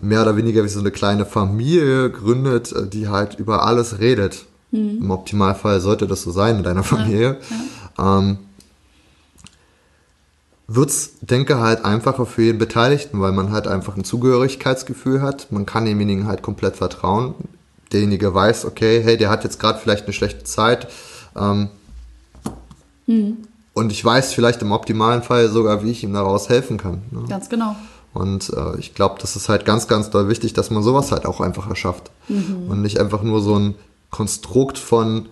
mehr oder weniger wie so eine kleine Familie gründet, äh, die halt über alles redet. Mhm. Im Optimalfall sollte das so sein in deiner Familie. Ja, ja. Ähm, wird's, denke halt einfacher für jeden Beteiligten, weil man halt einfach ein Zugehörigkeitsgefühl hat. Man kann demjenigen halt komplett vertrauen. Derjenige weiß, okay, hey, der hat jetzt gerade vielleicht eine schlechte Zeit. Ähm, Hm. Und ich weiß vielleicht im optimalen Fall sogar, wie ich ihm daraus helfen kann. Ne? Ganz genau. Und äh, ich glaube, das ist halt ganz, ganz doll wichtig, dass man sowas halt auch einfach erschafft. Und nicht einfach nur so ein Konstrukt von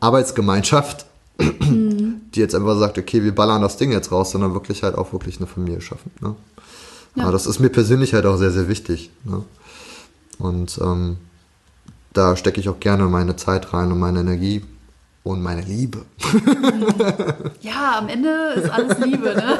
Arbeitsgemeinschaft, die jetzt einfach sagt, okay, wir ballern das Ding jetzt raus, sondern wirklich halt auch wirklich eine Familie schaffen. Ne? Ja. Aber das ist mir persönlich halt auch sehr, sehr wichtig. Ne? Und ähm, da stecke ich auch gerne meine Zeit rein und meine Energie und meine Liebe. Ja, am Ende ist alles Liebe, ne?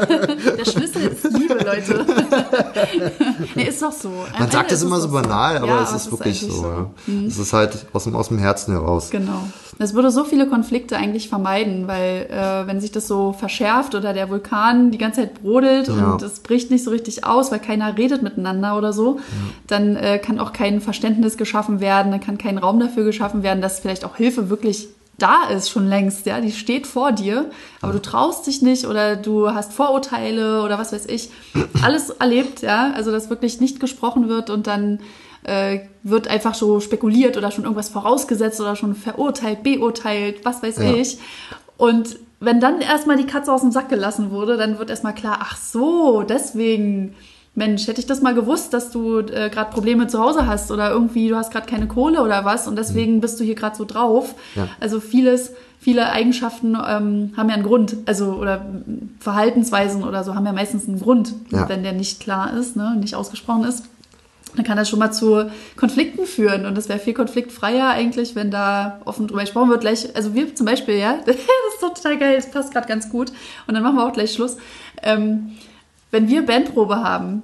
Der Schlüssel ist Liebe, Leute. nee, ist doch so. Am Man sagt es immer so banal, aber Ja, es ist wirklich eigentlich so. Ja. Es ist halt aus dem, aus dem Herzen heraus. Genau. Es würde so viele Konflikte eigentlich vermeiden, weil äh, wenn sich das so verschärft oder der Vulkan die ganze Zeit brodelt Ja. und es bricht nicht so richtig aus, weil keiner redet miteinander oder so, dann äh, kann auch kein Verständnis geschaffen werden, dann kann kein Raum dafür geschaffen werden, dass vielleicht auch Hilfe wirklich da ist schon längst, ja, die steht vor dir, aber du traust dich nicht oder du hast Vorurteile oder was weiß ich, alles erlebt, ja, also dass wirklich nicht gesprochen wird und dann äh, wird einfach so spekuliert oder schon irgendwas vorausgesetzt oder schon verurteilt, beurteilt, was weiß Ja. ich. Und wenn dann erstmal die Katze aus dem Sack gelassen wurde, dann wird erstmal klar, ach so, deswegen, Mensch, hätte ich das mal gewusst, dass du äh, gerade Probleme zu Hause hast oder irgendwie du hast gerade keine Kohle oder was und deswegen bist du hier gerade so drauf. Ja. Also vieles, viele Eigenschaften ähm, haben ja einen Grund, also oder Verhaltensweisen oder so haben ja meistens einen Grund, Ja. wenn der nicht klar ist, ne, nicht ausgesprochen ist dann kann das schon mal zu Konflikten führen. Und es wäre viel konfliktfreier eigentlich, wenn da offen drüber gesprochen wird. Gleich, also wir zum Beispiel, ja, das ist total geil, das passt gerade ganz gut. Und dann machen wir auch gleich Schluss. Ähm, wenn wir Bandprobe haben,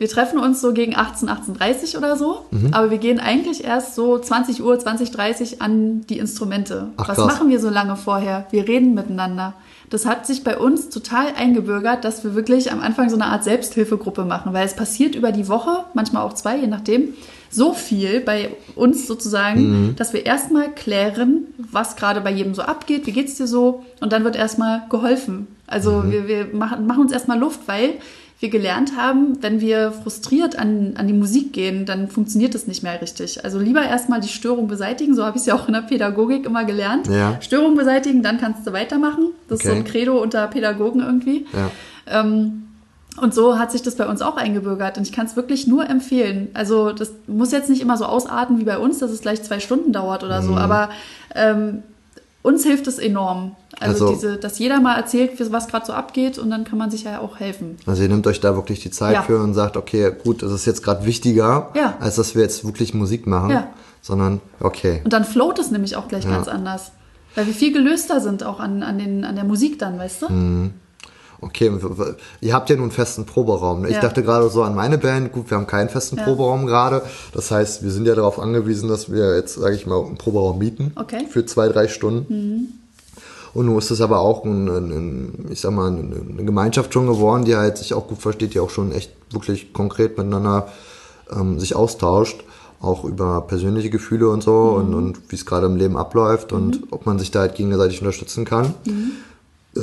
wir treffen uns so gegen 18, 18.30 oder so, Mhm. aber wir gehen eigentlich erst so 20 Uhr, 20.30 an die Instrumente. Ach, Was krass. machen wir so lange vorher? Wir reden miteinander. Das hat sich bei uns total eingebürgert, dass wir wirklich am Anfang so eine Art Selbsthilfegruppe machen, weil es passiert über die Woche, manchmal auch zwei, je nachdem, so viel bei uns sozusagen, dass wir erstmal klären, was gerade bei jedem so abgeht, wie geht's dir so und dann wird erstmal geholfen. Also wir, wir machen, machen uns erstmal Luft, weil wir gelernt haben, wenn wir frustriert an, an die Musik gehen, dann funktioniert das nicht mehr richtig. Also lieber erstmal die Störung beseitigen, so habe ich es ja auch in der Pädagogik immer gelernt. Ja. Störung beseitigen, dann kannst du weitermachen. Das ist so Okay. ein Credo unter Pädagogen irgendwie. Ja. Ähm, und so hat sich das bei uns auch eingebürgert. Und ich kann es wirklich nur empfehlen. Also das muss jetzt nicht immer so ausarten wie bei uns, dass es gleich zwei Stunden dauert oder Mhm. so. Aber ähm, uns hilft es enorm. Also, Also- diese, dass jeder mal erzählt, was gerade so abgeht und dann kann man sich ja auch helfen. Also ihr nehmt euch da wirklich die Zeit Ja. für und sagt, okay, gut, das ist jetzt gerade wichtiger, Ja. als dass wir jetzt wirklich Musik machen, Ja. sondern okay. Und dann float es nämlich auch gleich ganz anders. Weil wir viel gelöster sind auch an, an, den, an der Musik dann, weißt du? Mhm. Okay, ihr habt ja nun einen festen Proberaum. ne? Ich Ja. dachte gerade so an meine Band, gut, wir haben keinen festen Ja. Proberaum gerade. Das heißt, wir sind ja darauf angewiesen, dass wir jetzt, sage ich mal, einen Proberaum mieten Okay. Mhm. für zwei, drei Stunden. Und nun ist es aber auch, ein, ein, ein, ich sag mal, eine, Gemeinschaft schon geworden, die halt sich auch gut versteht, die auch schon echt wirklich konkret miteinander ähm, sich austauscht, auch über persönliche Gefühle und so und, und wie es gerade im Leben abläuft und ob man sich da halt gegenseitig unterstützen kann. Äh,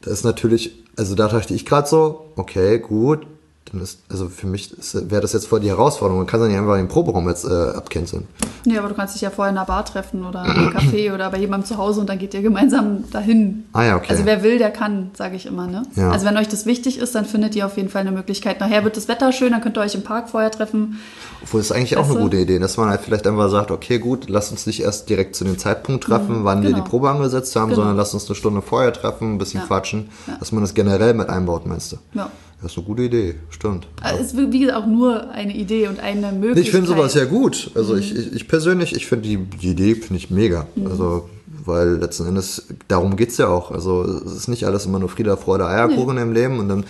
das ist natürlich, also da dachte ich gerade so, okay, gut, dann ist, also für mich wäre das jetzt voll die Herausforderung. Man kann dann nicht einfach den Proberaum jetzt äh, abcanceln. Nee, aber du kannst dich ja vorher in einer Bar treffen oder im Café oder bei jemandem zu Hause und dann geht ihr gemeinsam dahin. Ah ja, okay. Also wer will, der kann, sage ich immer. Ne? Ja. Also wenn euch das wichtig ist, dann findet ihr auf jeden Fall eine Möglichkeit. Nachher wird das Wetter schön, dann könnt ihr euch im Park vorher treffen. Obwohl das ist eigentlich auch Weißt eine du? gute Idee, dass man halt vielleicht einfach sagt, okay, gut, lass uns nicht erst direkt zu dem Zeitpunkt treffen, wann wir genau. die Probe angesetzt haben, Genau. sondern lass uns eine Stunde vorher treffen, ein bisschen Ja. quatschen, Ja. dass man das generell mit einbaut, meinst du? Ja. Das ist eine gute Idee, stimmt. Also Es ist wie gesagt auch nur eine Idee und eine Möglichkeit. Ich finde sowas ja gut. Also Mhm. ich, ich, ich persönlich, ich finde die, die Idee finde ich mega. Mhm. Also, weil letzten Endes, darum geht's ja auch. Also es ist nicht alles immer nur Frieda, Freude, Eierkuchen im Leben. Und dann,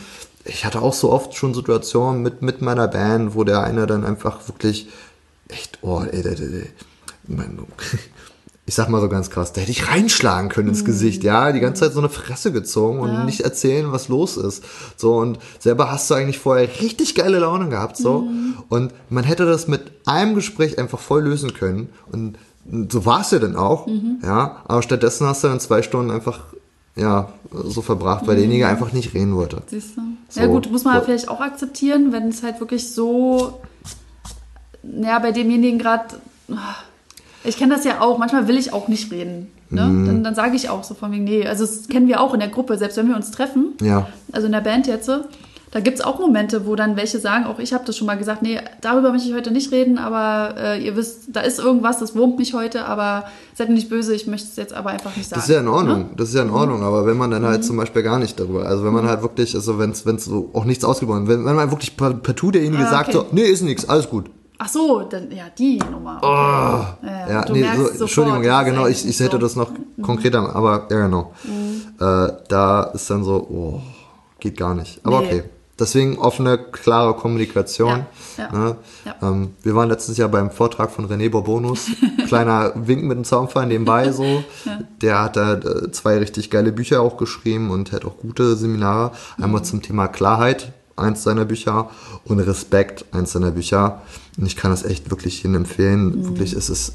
ich hatte auch so oft schon Situationen mit, mit meiner Band, wo der eine dann einfach wirklich echt, oh, ey, der, der, mein, ich sag mal so ganz krass, da hätte ich reinschlagen können ins Gesicht, ja, die ganze Zeit so eine Fresse gezogen und Mhm. Ja. nicht erzählen, was los ist. So, und selber hast du eigentlich vorher richtig geile Laune gehabt, so. Mhm. Und man hätte das mit einem Gespräch einfach voll lösen können. Und so war es ja dann auch, Mhm. ja. Aber stattdessen hast du dann zwei Stunden einfach ja, so verbracht, weil derjenige einfach nicht reden wollte. Siehst du? So. Ja gut, muss man So. vielleicht auch akzeptieren, wenn es halt wirklich so, ja, bei demjenigen gerade, ich kenne das ja auch, manchmal will ich auch nicht reden. Ne? Mhm. Dann, dann sage ich auch so von wegen, nee, also das kennen wir auch in der Gruppe, selbst wenn wir uns treffen, Ja, also in der Band jetzt, da gibt es auch Momente, wo dann welche sagen, auch ich habe das schon mal gesagt, nee, darüber möchte ich heute nicht reden, aber äh, ihr wisst, da ist irgendwas, das wurmt mich heute, aber seid mir nicht böse, ich möchte es jetzt aber einfach nicht sagen. das ist ja in Ordnung, Ne? das ist ja in Ordnung, aber wenn man dann halt zum Beispiel gar nicht darüber, also wenn man halt wirklich, also wenn es so auch nichts ausgebaut wenn, wenn man wirklich par- partout derjenige Ah, sagt okay. so, nee, ist nichts, alles gut. Ach so, dann, ja, die Nummer. Okay. Ja, Oh. Ja, du nee, so, Entschuldigung, ja, genau, ich, ich hätte so. Mhm. das noch konkreter, aber ja, genau. Äh, da ist dann so, oh, geht gar nicht. Aber Nee. okay. Deswegen offene, klare Kommunikation. Ja, ja, Ne? ja. Ähm, wir waren letztes Jahr beim Vortrag von René Borbonus. Kleiner Wink mit dem Zaunfall nebenbei so. Der hat da äh, zwei richtig geile Bücher auch geschrieben und hat auch gute Seminare. Einmal Mhm. zum Thema Klarheit, eins seiner Bücher, und Respekt, eins seiner Bücher. Und ich kann das echt wirklich jedem empfehlen. Mhm. Wirklich, es ist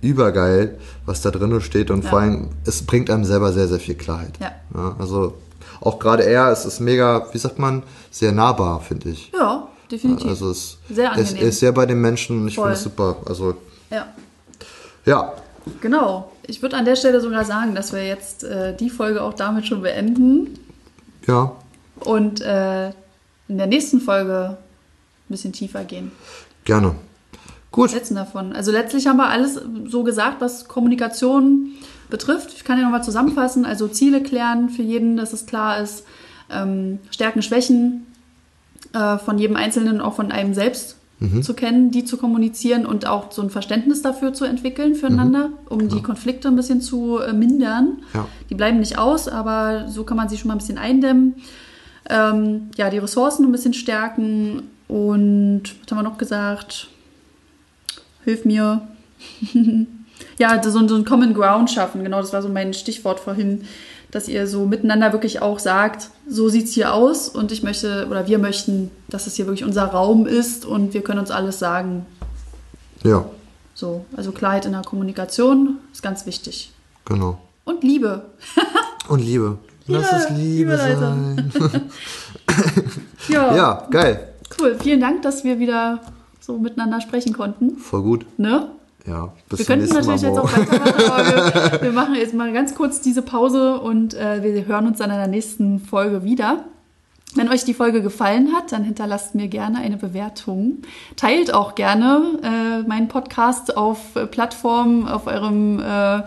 übergeil, was da drin steht und Ja. vor allem, es bringt einem selber sehr, sehr viel Klarheit. Ja. also auch gerade er, es ist mega, wie sagt man, sehr nahbar, finde ich. Ja, definitiv. Also es Sehr angenehm. er ist sehr bei den Menschen, ich Voll. finde es super. Also ja, ja, genau. Ich würde an der Stelle sogar sagen, dass wir jetzt äh, die Folge auch damit schon beenden ja, und äh, in der nächsten Folge ein bisschen tiefer gehen. gerne. Gut, Letzten davon. Also letztlich haben wir alles so gesagt, was Kommunikation betrifft. Ich kann ja nochmal zusammenfassen. Also Ziele klären für jeden, dass es klar ist. Ähm, Stärken, Schwächen äh, von jedem Einzelnen, auch von einem selbst zu kennen, die zu kommunizieren und auch so ein Verständnis dafür zu entwickeln füreinander, um die Konflikte ein bisschen zu äh, mindern. Ja. Die bleiben nicht aus, aber so kann man sie schon mal ein bisschen eindämmen. Ähm, ja, die Ressourcen ein bisschen stärken und was haben wir noch gesagt? Hilf mir. ja, so, so ein Common Ground schaffen, genau, das war so mein Stichwort vorhin, dass ihr so miteinander wirklich auch sagt, so sieht's hier aus und ich möchte oder wir möchten, dass es hier wirklich unser Raum ist und wir können uns alles sagen. ja, So, also Klarheit in der Kommunikation ist ganz wichtig. genau. Und Liebe. Und Liebe. Lass Ja, es Liebe sein. Ja, Ja, geil. cool. Vielen Dank, dass wir wieder so miteinander sprechen konnten. Voll gut. Ne? Ja, bis Wir könnten nächsten Mal. natürlich jetzt auch weitermachen, aber wir, wir machen jetzt mal ganz kurz diese Pause und äh, wir hören uns dann in der nächsten Folge wieder. Wenn euch die Folge gefallen hat, dann hinterlasst mir gerne eine Bewertung. Teilt auch gerne äh, meinen Podcast auf äh, Plattformen, auf eurem, äh,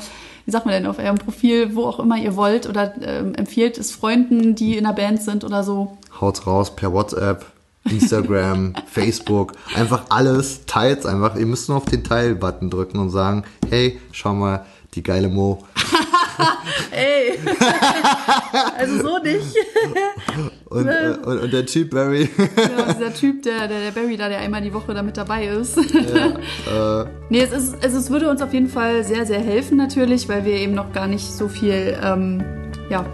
wie sagt man denn, auf eurem Profil, wo auch immer ihr wollt oder ähm, empfiehlt es Freunden, die in der Band sind oder so. Haut's raus per WhatsApp, Instagram, Facebook, einfach alles, teilt's einfach. Ihr müsst nur auf den Teil-Button drücken und sagen, hey, schau mal, die geile Mo. Ey! also so nicht. Und, und, und der Typ Barry, Ja, dieser Typ, der, der, der Barry da, der einmal die Woche da mit dabei ist. äh, nee, es, ist, es, es würde uns auf jeden Fall sehr, sehr helfen natürlich, weil wir eben noch gar nicht so viel, ähm, ja,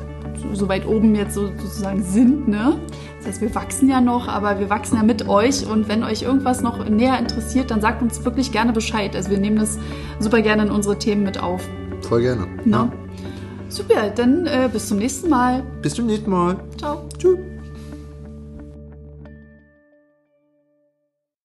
so, so weit oben jetzt so, sozusagen sind, ne? Das heißt, wir wachsen ja noch, aber wir wachsen ja mit euch und wenn euch irgendwas noch näher interessiert, dann sagt uns wirklich gerne Bescheid. Also wir nehmen das super gerne in unsere Themen mit auf. voll gerne. Ne? Super, dann äh, bis zum nächsten Mal. Bis zum nächsten Mal. Ciao. Tschüss.